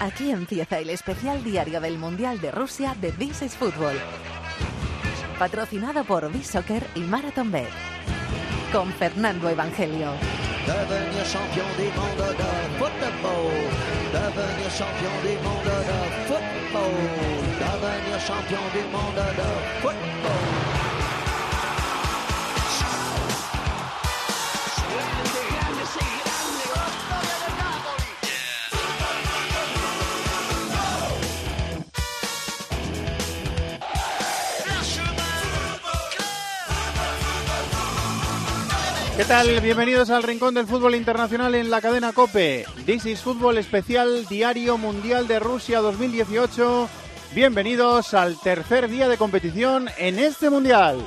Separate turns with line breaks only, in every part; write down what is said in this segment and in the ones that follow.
Aquí empieza el especial diario del Mundial de Rusia de This is Football. Patrocinado por B-Soccer y Marathon Bet. Con Fernando Evangelio.
¿Qué tal? Bienvenidos al Rincón del Fútbol Internacional en la cadena COPE. This is Fútbol Especial Diario Mundial de Rusia 2018. Bienvenidos al tercer día de competición en este Mundial.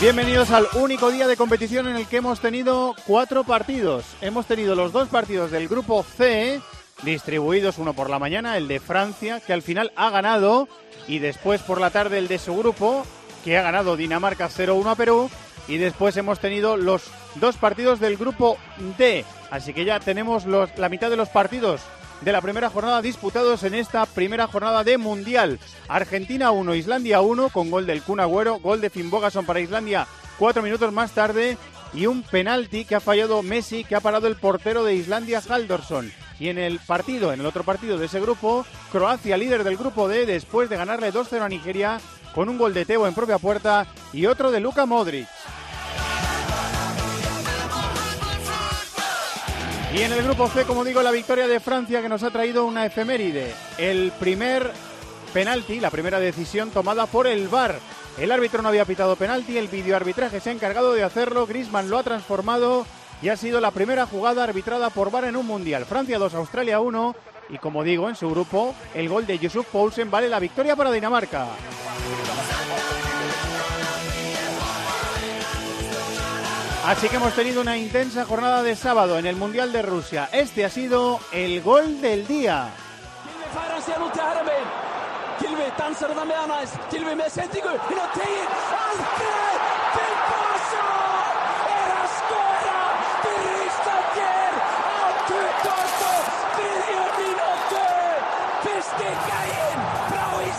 Bienvenidos al único día de competición en el que hemos tenido cuatro partidos. Hemos tenido los dos partidos del grupo C, distribuidos uno por la mañana, el de Francia, que al final ha ganado, y después por la tarde el de su grupo, que ha ganado Dinamarca 0-1 a Perú, y después hemos tenido los dos partidos del grupo D. Así que ya tenemos la mitad de los partidos de la primera jornada disputados en esta primera jornada de Mundial. Argentina 1, Islandia 1, con gol del Kun Agüero, gol de Finn Bogason para Islandia cuatro minutos más tarde y un penalti que ha fallado Messi, que ha parado el portero de Islandia, Haldorsson. Y en el partido, en el otro partido de ese grupo, Croacia, líder del grupo D, después de ganarle 2-0 a Nigeria, con un gol de Teo en propia puerta y otro de Luka Modric. Y en el grupo C, como digo, la victoria de Francia que nos ha traído una efeméride. El primer penalti, la primera decisión tomada por el VAR. El árbitro no había pitado penalti, el videoarbitraje se ha encargado de hacerlo, Griezmann lo ha transformado y ha sido la primera jugada arbitrada por VAR en un mundial. Francia 2, Australia 1 y como digo, en su grupo, el gol de Yusuf Poulsen vale la victoria para Dinamarca. Así que hemos tenido una intensa jornada de sábado en el Mundial de Rusia. Este ha sido el gol del día.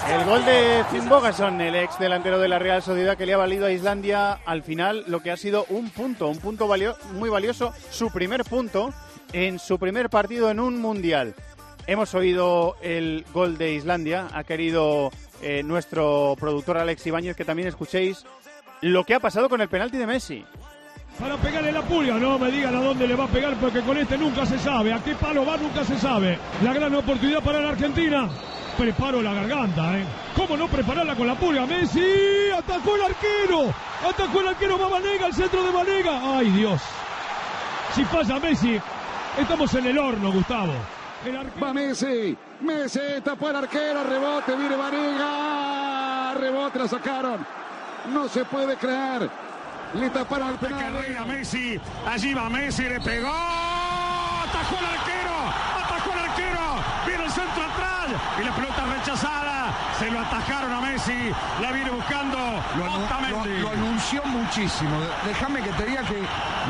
El gol de Finn Bogason, el ex delantero de la Real Sociedad que le ha valido a Islandia al final lo que ha sido un punto, un punto muy valioso, su primer punto en su primer partido en un mundial. Hemos oído el gol de Islandia, ha querido eh, nuestro productor Alex Ibáñez que también escuchéis lo que ha pasado con el penalti de Messi.
Para pegarle la pulga, no me digan a dónde le va a pegar porque con este nunca se sabe, a qué palo va nunca se sabe. La gran oportunidad para la Argentina. Preparo la garganta, ¿eh? ¿Cómo no prepararla con la pulga? Messi, atacó el arquero, atacó el arquero, va Vanega, al centro de Vanega. Ay Dios, si falla Messi, estamos en el horno, Gustavo. El arquero...
Va Messi, Messi tapó el arquero, rebote, viene Vanega, rebote, la sacaron. No se puede creer. Le taparon al penal.
Carrera Messi, allí va Messi, le pegó, atajó el arquero, atajó el arquero, viene el centro atrás. Y la pelota rechazada, se lo atajaron a Messi, la viene buscando
Lo, anu- lo- lo anunció muchísimo. Déjame que te diga que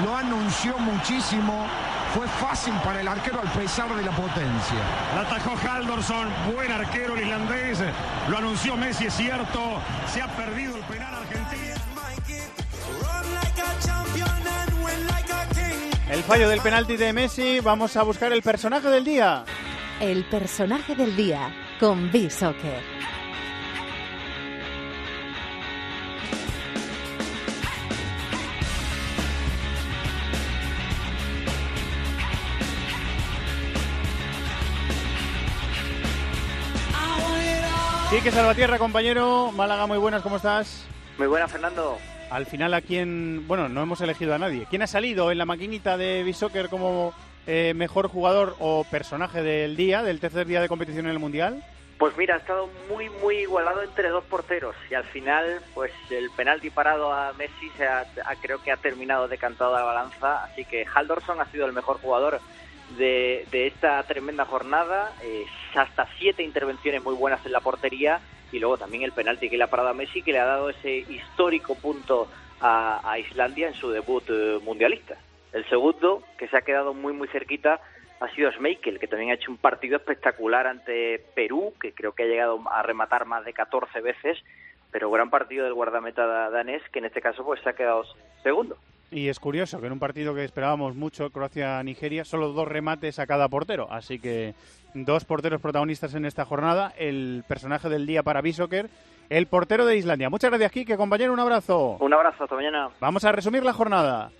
lo anunció muchísimo. Fue fácil para el arquero al pesar de la potencia.
La atajó Haldorsson, buen arquero el irlandés, lo anunció Messi, es cierto, se ha perdido el penal
El fallo del penalti de Messi, vamos a buscar el personaje del día.
El personaje del día con B-Soccer.
Quique Salvatierra, compañero. Málaga, muy buenas, ¿cómo estás?
Muy buena, Fernando.
Al final, ¿a quién? Bueno, no hemos elegido a nadie. ¿Quién ha salido en la maquinita de B-Soccer como eh, mejor jugador o personaje del día, del tercer día de competición en el Mundial?
Pues mira, ha estado muy, muy igualado entre dos porteros y al final, pues el penalti parado a Messi se ha- ha- creo que ha terminado decantado la balanza, así que Haldorsson ha sido el mejor jugador de, de esta tremenda jornada, eh, hasta siete intervenciones muy buenas en la portería y luego también el penalti que le ha parado a Messi que le ha dado ese histórico punto a, Islandia en su debut eh, mundialista. El segundo, que se ha quedado muy muy cerquita, ha sido Schmeichel, que también ha hecho un partido espectacular ante Perú, que creo que ha llegado a rematar más de 14 veces, pero gran partido del guardameta danés, que en este caso pues se ha quedado segundo.
Y es curioso que en un partido que esperábamos mucho, Croacia-Nigeria, solo dos remates a cada portero. Así que dos porteros protagonistas en esta jornada. El personaje del día para Bishoker, el portero de Islandia. Muchas gracias, Kike. Compañero, un abrazo.
Un abrazo, hasta mañana.
Vamos a resumir la jornada.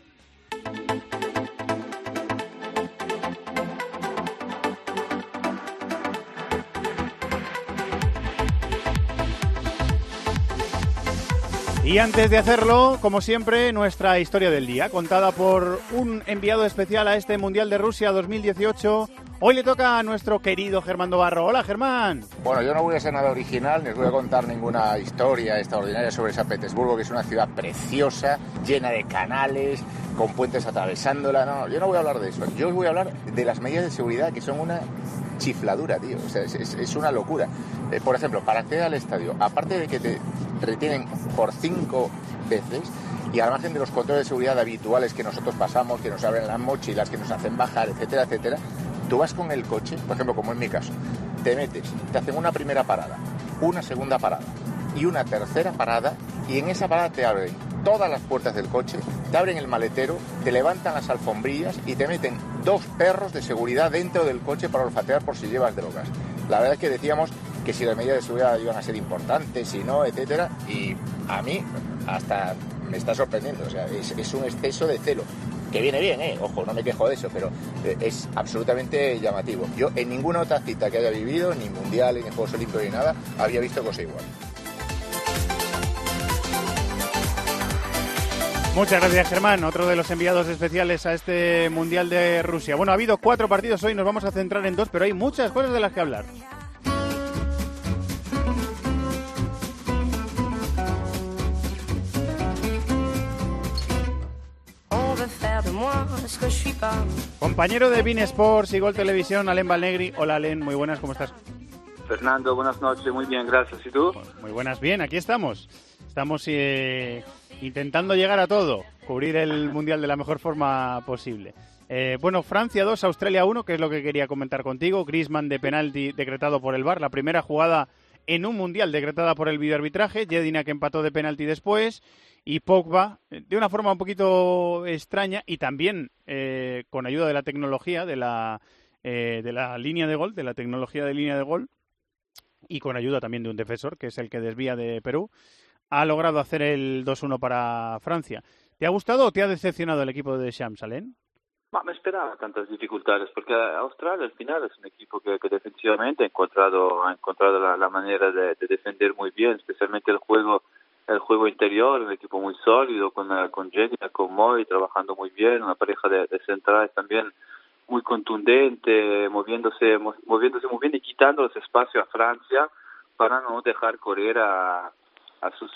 Y antes de hacerlo, como siempre, nuestra historia del día, contada por un enviado especial a este Mundial de Rusia 2018. Hoy le toca a nuestro querido Germán Barro. Hola, Germán.
Bueno, yo no voy a ser nada original, ni os voy a contar ninguna historia extraordinaria sobre San Petersburgo, que es una ciudad preciosa, llena de canales, con puentes atravesándola. No, yo no voy a hablar de eso. Yo os voy a hablar de las medidas de seguridad, que son una chifladura, tío. O sea, es, una locura. Eh, por ejemplo, para acceder al estadio, aparte de que te retienen por cinco veces y al margen de los controles de seguridad habituales que nosotros pasamos, que nos abren las mochilas, que nos hacen bajar, etcétera, etcétera, tú vas con el coche, por ejemplo, como en mi caso, te metes, te hacen una primera parada, una segunda parada y una tercera parada y en esa parada te abren todas las puertas del coche, te abren el maletero, te levantan las alfombrillas y te meten dos perros de seguridad dentro del coche para olfatear por si llevas drogas. La verdad es que decíamos que si las medidas de seguridad iban a ser importantes, si no, etcétera, y a mí hasta me está sorprendiendo, o sea, es, un exceso de celo que viene bien, ¿eh? ojo, no me quejo de eso, pero eh, es absolutamente llamativo. Yo en ninguna otra cita que haya vivido, ni mundial, ni Juegos Olímpicos, ni nada, había visto cosa igual.
Muchas gracias, Germán. Otro de los enviados especiales a este Mundial de Rusia. Bueno, ha habido cuatro partidos hoy, nos vamos a centrar en dos, pero hay muchas cosas de las que hablar. Compañero de Bean Sports y Gol Televisión, Alen Valnegri. Hola, Alen, muy buenas, ¿cómo estás?
Fernando, buenas noches, muy bien, gracias. ¿Y tú?
Muy buenas, bien, aquí estamos. Estamos eh, intentando llegar a todo, cubrir el Mundial de la mejor forma posible. Eh, bueno, Francia 2, Australia 1, que es lo que quería comentar contigo. Griezmann de penalti decretado por el VAR, la primera jugada en un Mundial decretada por el videoarbitraje. Jedina que empató de penalti después y Pogba de una forma un poquito extraña y también eh, con ayuda de la tecnología de la eh, de la línea de gol de la tecnología de línea de gol y con ayuda también de un defensor que es el que desvía de Perú ha logrado hacer el 2-1 para Francia. ¿te ha gustado o te ha decepcionado el equipo de Shams
me esperaba tantas dificultades porque Australia al final es un equipo que, defensivamente ha encontrado ha encontrado la, manera de, de defender muy bien especialmente el juego el juego interior, un equipo muy sólido con, con Jenny, con Moy, trabajando muy bien, una pareja de, centrales también muy contundente, moviéndose, moviéndose muy bien y quitando los espacios a Francia para no dejar correr a, a sus,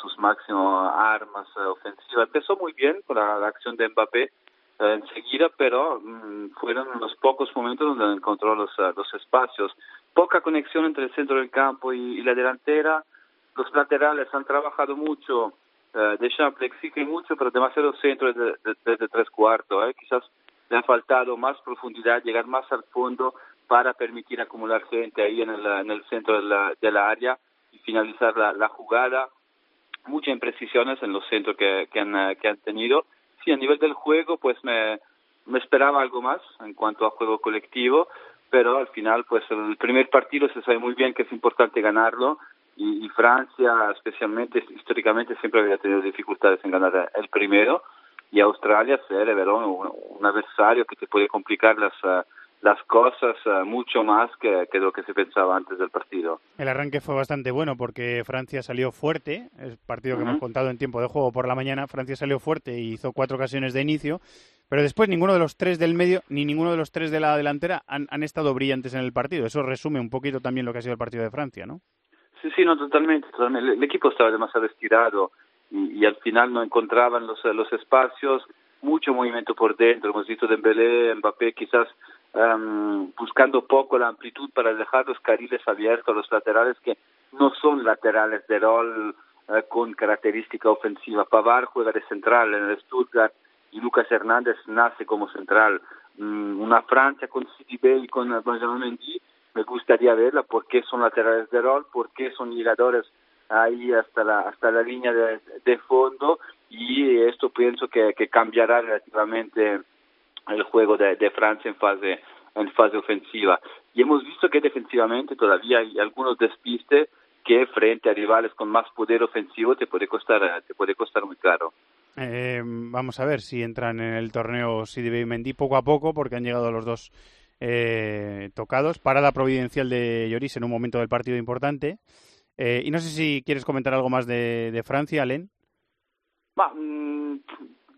sus máximas armas ofensivas. Empezó muy bien con la, acción de Mbappé eh, enseguida, pero mm, fueron los pocos momentos donde encontró los, eh, los espacios. Poca conexión entre el centro del campo y la delantera, los laterales han trabajado mucho, eh, Deschamps le exige mucho, pero demasiado centro desde, tres cuartos. Eh. Quizás le ha faltado más profundidad, llegar más al fondo para permitir acumular gente ahí en el, en el centro de la, área y finalizar la, jugada. Muchas imprecisiones en los centros que, que, han, eh, que han tenido. Sí, a nivel del juego, pues me, me esperaba algo más en cuanto a juego colectivo, pero al final, pues el primer partido se sabe muy bien que es importante ganarlo y, Francia especialmente históricamente siempre había tenido dificultades en ganar el primero y Australia ser un, un adversario que te puede complicar las eh, las cosas eh, mucho más que, que, lo que se pensaba antes del partido.
El arranque fue bastante bueno porque Francia salió fuerte, el partido que hemos contado en tiempo de juego por la mañana, Francia salió fuerte y hizo cuatro ocasiones de inicio, pero después ninguno de los tres del medio ni ninguno de los tres de la delantera han, han estado brillantes en el partido. Eso resume un poquito también lo que ha sido el partido de Francia, ¿no?
Sí, sí, no, totalmente. El, equipo estaba demasiado estirado y, al final no encontraban los, los espacios, mucho movimiento por dentro. Hemos visto Dembélé, Mbappé, quizás um, buscando poco la amplitud para dejar los carriles abiertos, los laterales que no son laterales de rol eh, con característica ofensiva. Pavar juega de central en el Stuttgart y Lucas Hernández nace como central. Mm, una Francia con Bay y con Benjamin Mendy, me gustaría verla porque son laterales de rol, porque son llegadores ahí hasta la hasta la línea de, de fondo y esto pienso que, que cambiará relativamente el juego de, de Francia en fase en fase ofensiva. Y hemos visto que defensivamente todavía hay algunos despistes que frente a rivales con más poder ofensivo te puede costar te puede costar muy caro.
Eh, vamos a ver si entran en el torneo Sidibe y Mendy poco a poco porque han llegado los dos eh, tocados. Para la providencial de Lloris en un momento del partido importante eh, y no sé si quieres comentar algo más de, de Francia, Alen.
Ma, mh,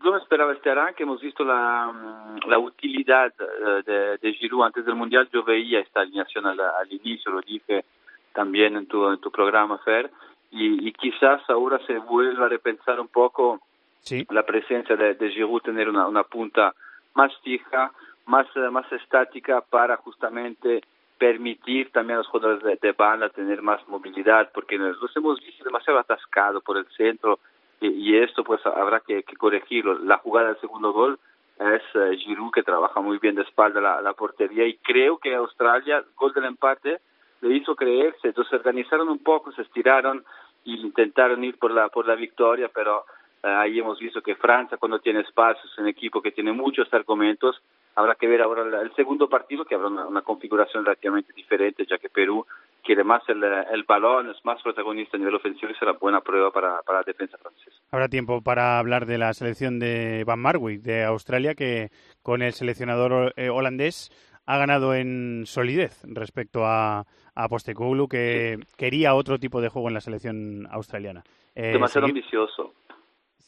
yo me esperaba este arranque, hemos visto la, la utilidad uh, de, de, Giroud antes del Mundial, yo veía esta alineación al, al inicio, lo dije también en tu, en tu programa, Fer, y, y quizás ahora se vuelva a repensar un poco
sí.
la presencia de, de Giroud, tener una, una punta más fija, más, más estática para justamente permitir también a los jugadores de, banda tener más movilidad, porque los hemos visto demasiado atascados por el centro y, y, esto pues habrá que, corregirlo. La jugada del segundo gol es uh, Giroud que trabaja muy bien de espalda la, portería y creo que Australia, gol del empate, le hizo creerse, entonces se organizaron un poco, se estiraron y intentaron ir por la, por la victoria, pero ahí hemos visto que Francia cuando tiene espacios, es un equipo que tiene muchos argumentos, habrá que ver ahora el segundo partido que habrá una, una configuración relativamente diferente ya que Perú quiere más el, el, balón, es más protagonista a nivel ofensivo y será buena prueba para, para la defensa francesa.
Habrá tiempo para hablar de la selección de Van Marwijk de Australia que con el seleccionador eh, holandés ha ganado en solidez respecto a, a Postecoglou que quería otro tipo de juego en la selección australiana.
Eh, Demasiado seguir... ambicioso.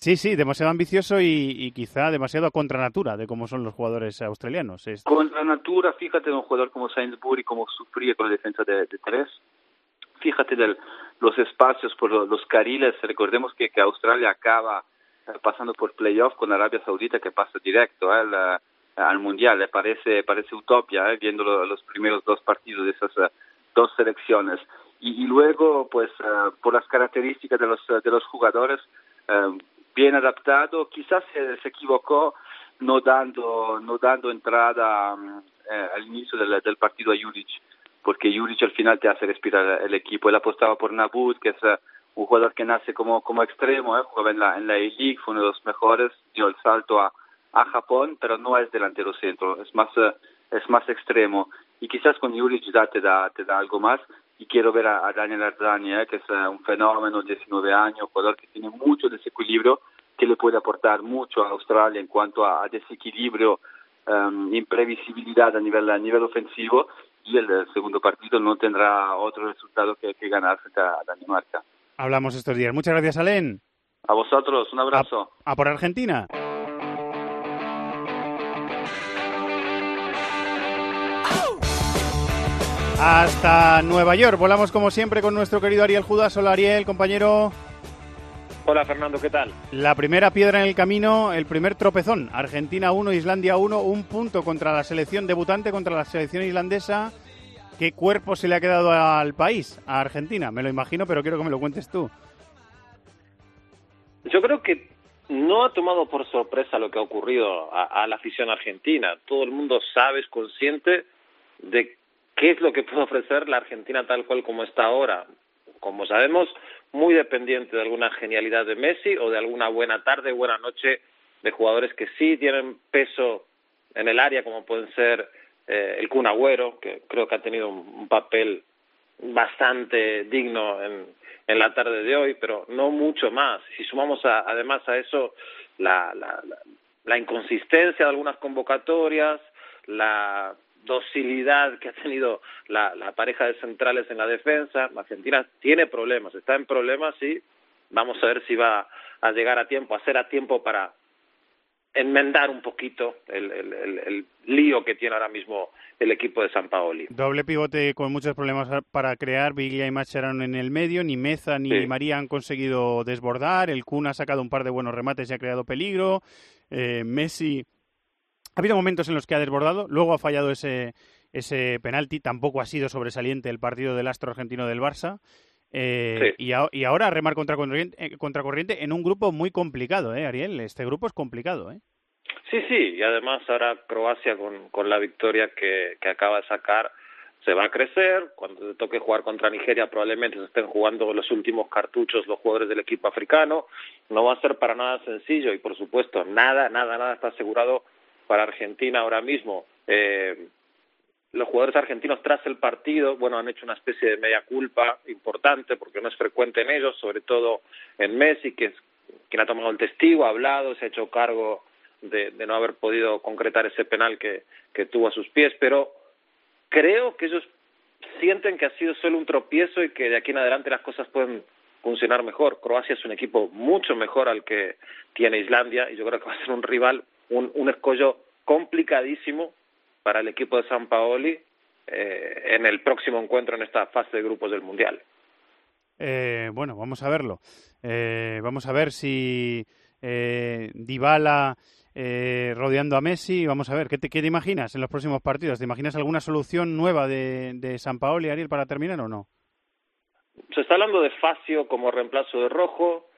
Sí, sí, demasiado ambicioso y, y, quizá demasiado a contranatura de cómo son los jugadores australianos.
Contranatura, fíjate en un jugador como Sainsbury, cómo sufría con la defensa de, tres. Fíjate de los espacios por los carriles. Recordemos que, que Australia acaba pasando por playoff con Arabia Saudita que pasa directo ¿eh? al, al Mundial. ¿eh? Parece, parece utopia ¿eh? viendo lo, los primeros dos partidos de esas dos selecciones. Y, y luego, pues, uh, por las características de los, de los jugadores, uh, bien adaptado, quizás se, se, equivocó no dando, no dando entrada eh, al inicio del, partido a Juric, porque Juric al final te hace respirar el equipo. Él apostaba por Nabut, que es uh, un jugador que nace como, como extremo, eh, jugaba en la, en la A-League, fue uno de los mejores, dio el salto a, a Japón, pero no es delantero centro, es más, uh, es más extremo. Y quizás con Juric ya te da, te da algo más, y quiero ver a, a Daniel Arzani, eh, que es uh, un fenómeno, 19 años, jugador que tiene mucho desequilibrio, que le puede aportar mucho a Australia en cuanto a, a desequilibrio, um, imprevisibilidad a nivel, a nivel ofensivo, y el, segundo partido no tendrá otro resultado que, que ganar frente a Dinamarca.
Hablamos estos días. Muchas gracias, Alen.
A vosotros, un abrazo.
A, a por Argentina. Hasta Nueva York. Volamos como siempre con nuestro querido Ariel Judas. Hola Ariel, compañero.
Hola Fernando, ¿qué tal?
La primera piedra en el camino, el primer tropezón. Argentina 1, Islandia 1, un punto contra la selección debutante, contra la selección islandesa. ¿Qué cuerpo se le ha quedado al país, a Argentina? Me lo imagino, pero quiero que me lo cuentes tú.
Yo creo que no ha tomado por sorpresa lo que ha ocurrido a, a la afición argentina. Todo el mundo sabe, es consciente de qué es lo que puede ofrecer la Argentina tal cual como está ahora. Como sabemos, muy dependiente de alguna genialidad de Messi o de alguna buena tarde, buena noche de jugadores que sí tienen peso en el área, como pueden ser eh, el Kun que creo que ha tenido un, un papel bastante digno en, en, la tarde de hoy, pero no mucho más. Si sumamos a, además a eso la, la, la, la inconsistencia de algunas convocatorias, la docilidad que ha tenido la, la pareja de centrales en la defensa. Argentina tiene problemas, está en problemas y vamos a ver si va a llegar a tiempo, a ser a tiempo para enmendar un poquito el, el, el, el lío que tiene ahora mismo el equipo de San Paoli.
Doble pivote con muchos problemas para crear, Biglia y Macherano en el medio, ni Meza ni sí. María han conseguido desbordar, el Kun ha sacado un par de buenos remates y ha creado peligro, eh, Messi ha habido momentos en los que ha desbordado, luego ha fallado ese, ese penalti, tampoco ha sido sobresaliente el partido del astro argentino del Barça. Eh, sí. y, a, y, ahora remar contra corriente, eh, contra corriente en un grupo muy complicado, ¿eh, Ariel? Este grupo es complicado, ¿eh?
Sí, sí, y además ahora Croacia con, con la victoria que, que acaba de sacar se va a crecer. Cuando le toque jugar contra Nigeria probablemente se estén jugando los últimos cartuchos los jugadores del equipo africano. No va a ser para nada sencillo y por supuesto nada, nada, nada está asegurado para Argentina ahora mismo. Eh, los jugadores argentinos tras el partido, bueno, han hecho una especie de media culpa importante porque no es frecuente en ellos, sobre todo en Messi, que es quien ha tomado el testigo, ha hablado, se ha hecho cargo de, de no haber podido concretar ese penal que, que tuvo a sus pies, pero creo que ellos sienten que ha sido solo un tropiezo y que de aquí en adelante las cosas pueden funcionar mejor. Croacia es un equipo mucho mejor al que tiene Islandia y yo creo que va a ser un rival, un, un escollo complicadísimo para el equipo de San Paoli eh, en el próximo encuentro en esta fase de grupos del Mundial.
Eh, bueno, vamos a verlo. Eh, vamos a ver si eh, Dybala eh, rodeando a Messi. Vamos a ver, ¿qué te, ¿qué te imaginas en los próximos partidos? ¿Te imaginas alguna solución nueva de, de San Paoli, Ariel, para terminar o no?
Se está hablando de Facio como reemplazo de Rojo,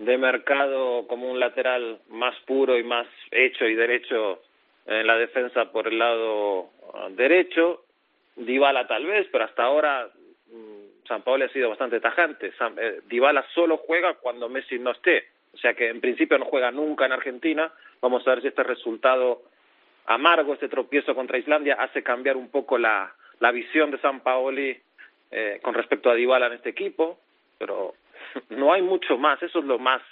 de Mercado como un lateral más puro y más hecho y derecho en la defensa por el lado uh, derecho, Dybala tal vez, pero hasta ahora mm, San Paolo ha sido bastante tajante. San, eh, Dybala solo juega cuando Messi no esté, o sea que en principio no juega nunca en Argentina. Vamos a ver si este resultado amargo, este tropiezo contra Islandia, hace cambiar un poco la, la visión de San Paoli eh, con respecto a Dybala en este equipo, pero no hay mucho más, eso es lo más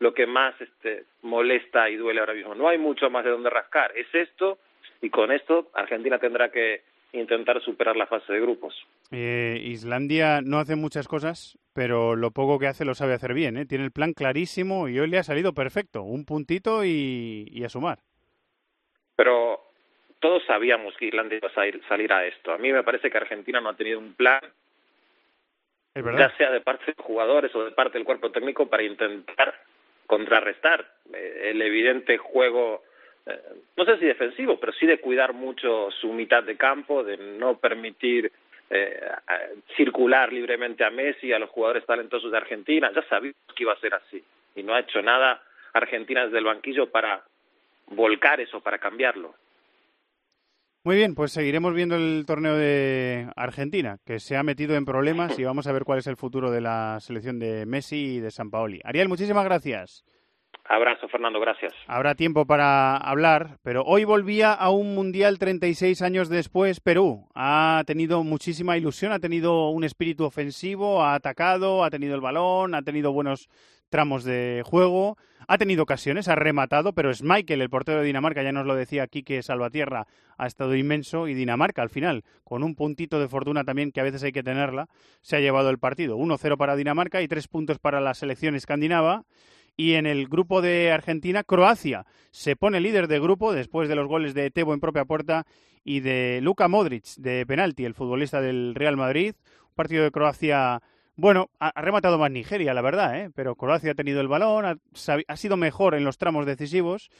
lo que más este, molesta y duele ahora mismo. No hay mucho más de donde rascar. Es esto y con esto Argentina tendrá que intentar superar la fase de grupos.
Eh, Islandia no hace muchas cosas, pero lo poco que hace lo sabe hacer bien. ¿eh? Tiene el plan clarísimo y hoy le ha salido perfecto. Un puntito y, y a sumar.
Pero todos sabíamos que Islandia iba a salir, salir a esto. A mí me parece que Argentina no ha tenido un plan, ya sea de parte de jugadores o de parte del cuerpo técnico, para intentar contrarrestar eh, el evidente juego, eh, no sé si defensivo, pero sí de cuidar mucho su mitad de campo, de no permitir eh, circular libremente a Messi, a los jugadores talentosos de Argentina. Ya sabíamos que iba a ser así y no ha hecho nada Argentina desde el banquillo para volcar eso, para cambiarlo.
Muy bien, pues seguiremos viendo el torneo de Argentina, que se ha metido en problemas y vamos a ver cuál es el futuro de la selección de Messi y de San Paoli. Ariel, muchísimas gracias.
Abrazo, Fernando, gracias.
Habrá tiempo para hablar, pero hoy volvía a un Mundial 36 años después Perú. Ha tenido muchísima ilusión, ha tenido un espíritu ofensivo, ha atacado, ha tenido el balón, ha tenido buenos tramos de juego, ha tenido ocasiones, ha rematado, pero es Michael, el portero de Dinamarca, ya nos lo decía aquí que Salvatierra ha estado inmenso y Dinamarca al final, con un puntito de fortuna también que a veces hay que tenerla, se ha llevado el partido. 1-0 para Dinamarca y tres puntos para la selección escandinava. Y en el grupo de Argentina, Croacia se pone líder de grupo después de los goles de Tebo en propia puerta y de Luka Modric de penalti, el futbolista del Real Madrid. Un partido de Croacia bueno, ha, rematado más Nigeria, la verdad, ¿eh? pero Croacia ha tenido el balón, ha, sido mejor en los tramos decisivos.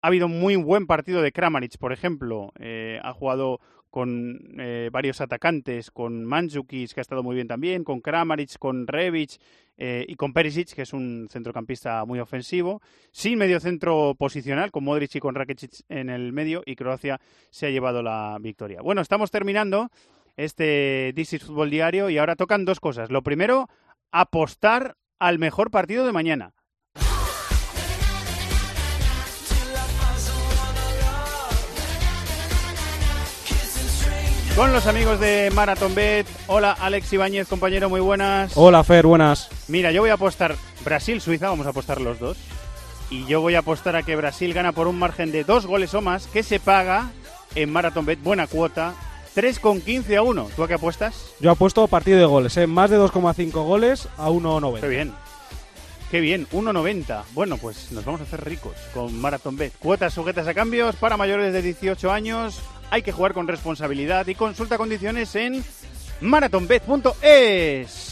Ha habido un muy buen partido de Kramaric, por ejemplo. Eh, ha jugado con eh, varios atacantes, con Mandzukic, que ha estado muy bien también, con Kramaric, con Rebic eh, y con Perisic, que es un centrocampista muy ofensivo. Sin medio centro posicional, con Modric y con Rakitic en el medio, y Croacia se ha llevado la victoria. Bueno, estamos terminando este This is Fútbol Diario y ahora tocan dos cosas. Lo primero, apostar al mejor partido de mañana. Con los amigos de Marathon Bet. Hola, Alex Ibáñez, compañero, muy buenas.
Hola, Fer, buenas.
Mira, yo voy a apostar Brasil-Suiza, vamos a apostar los dos. Y yo voy a apostar a que Brasil gana por un margen de dos goles o más, que se paga en Marathon Bet, buena cuota, 3,15 a 1. ¿Tú a qué apuestas?
Yo apuesto partido de goles, ¿eh? más de 2,5 goles a 1,90.
Qué bien. Qué bien, 1,90. Bueno, pues nos vamos a hacer ricos con Marathon Bet. Cuotas sujetas a cambios para mayores de 18 años. Hay que jugar con responsabilidad y consulta condiciones en marathonbet.es.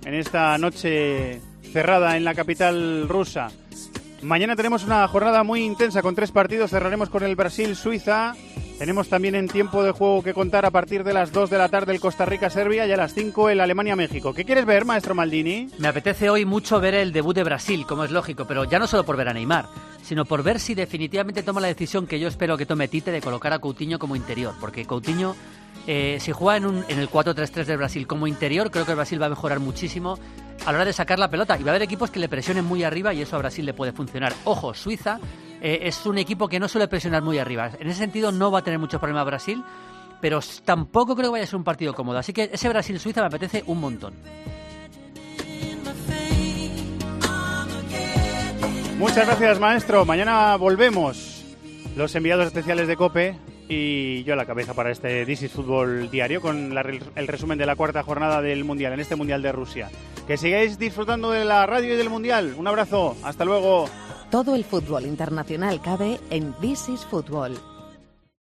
en esta noche cerrada en la capital rusa. Mañana tenemos una jornada muy intensa con tres partidos. Cerraremos con el Brasil-Suiza. Tenemos también en tiempo de juego que contar a partir de las 2 de la tarde el Costa Rica-Serbia y a las 5 el Alemania-México. ¿Qué quieres ver, maestro Maldini?
Me apetece hoy mucho ver el debut de Brasil, como es lógico, pero ya no solo por ver a Neymar, sino por ver si definitivamente toma la decisión que yo espero que tome Tite de colocar a Coutinho como interior, porque Coutinho eh, si juega en, un, en el 4-3-3 del Brasil como interior, creo que el Brasil va a mejorar muchísimo a la hora de sacar la pelota. Y va a haber equipos que le presionen muy arriba y eso a Brasil le puede funcionar. Ojo, Suiza eh, es un equipo que no suele presionar muy arriba. En ese sentido no va a tener muchos problemas Brasil, pero tampoco creo que vaya a ser un partido cómodo. Así que ese Brasil-Suiza me apetece un montón.
Muchas gracias, maestro. Mañana volvemos. Los enviados especiales de COPE y yo a la cabeza para este This is Fútbol Diario con el resumen de la cuarta jornada del Mundial, en este Mundial de Rusia. Que sigáis disfrutando de la radio y del Mundial. Un abrazo, hasta luego.
Todo el fútbol internacional cabe en This is Fútbol